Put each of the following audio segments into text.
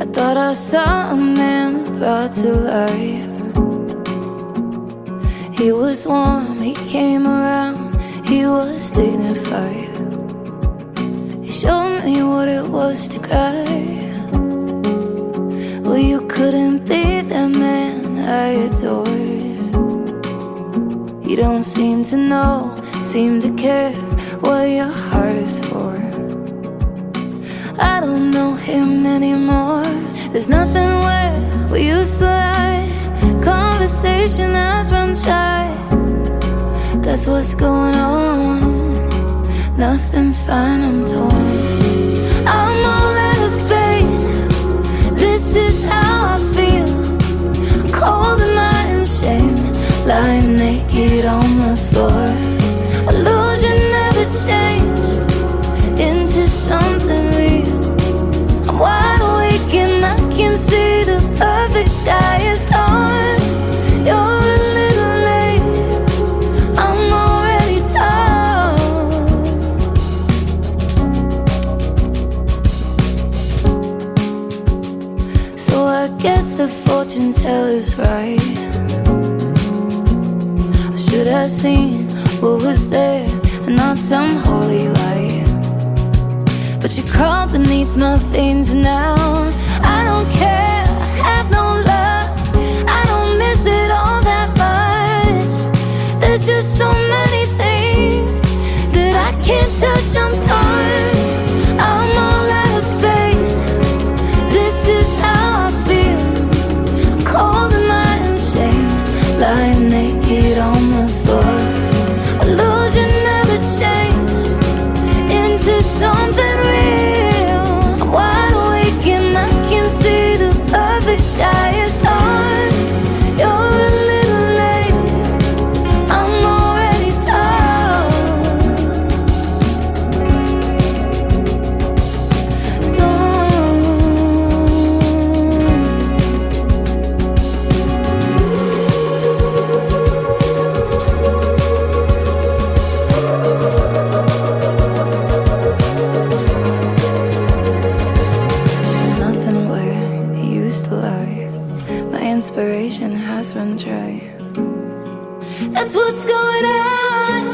I thought I saw a man brought to life. He was warm, he came around, he was dignified. He showed me what it was to cry. You don't seem to know, seem to care what your heart is for. I don't know him anymore. There's nothing where we used to lie. Conversation has run dry. That's what's going on. Nothing's fine, I'm torn. Naked on the floor. Illusion never changed into something real. I'm wide awake and I can see the perfect sky is torn. You're a little late. I'm already torn. So I guess the fortune teller's right. Should have seen what was there and not some holy light. But you crawl beneath my veins now. My inspiration has run dry. That's what's going on.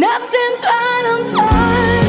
Nothing's right, I'm torn.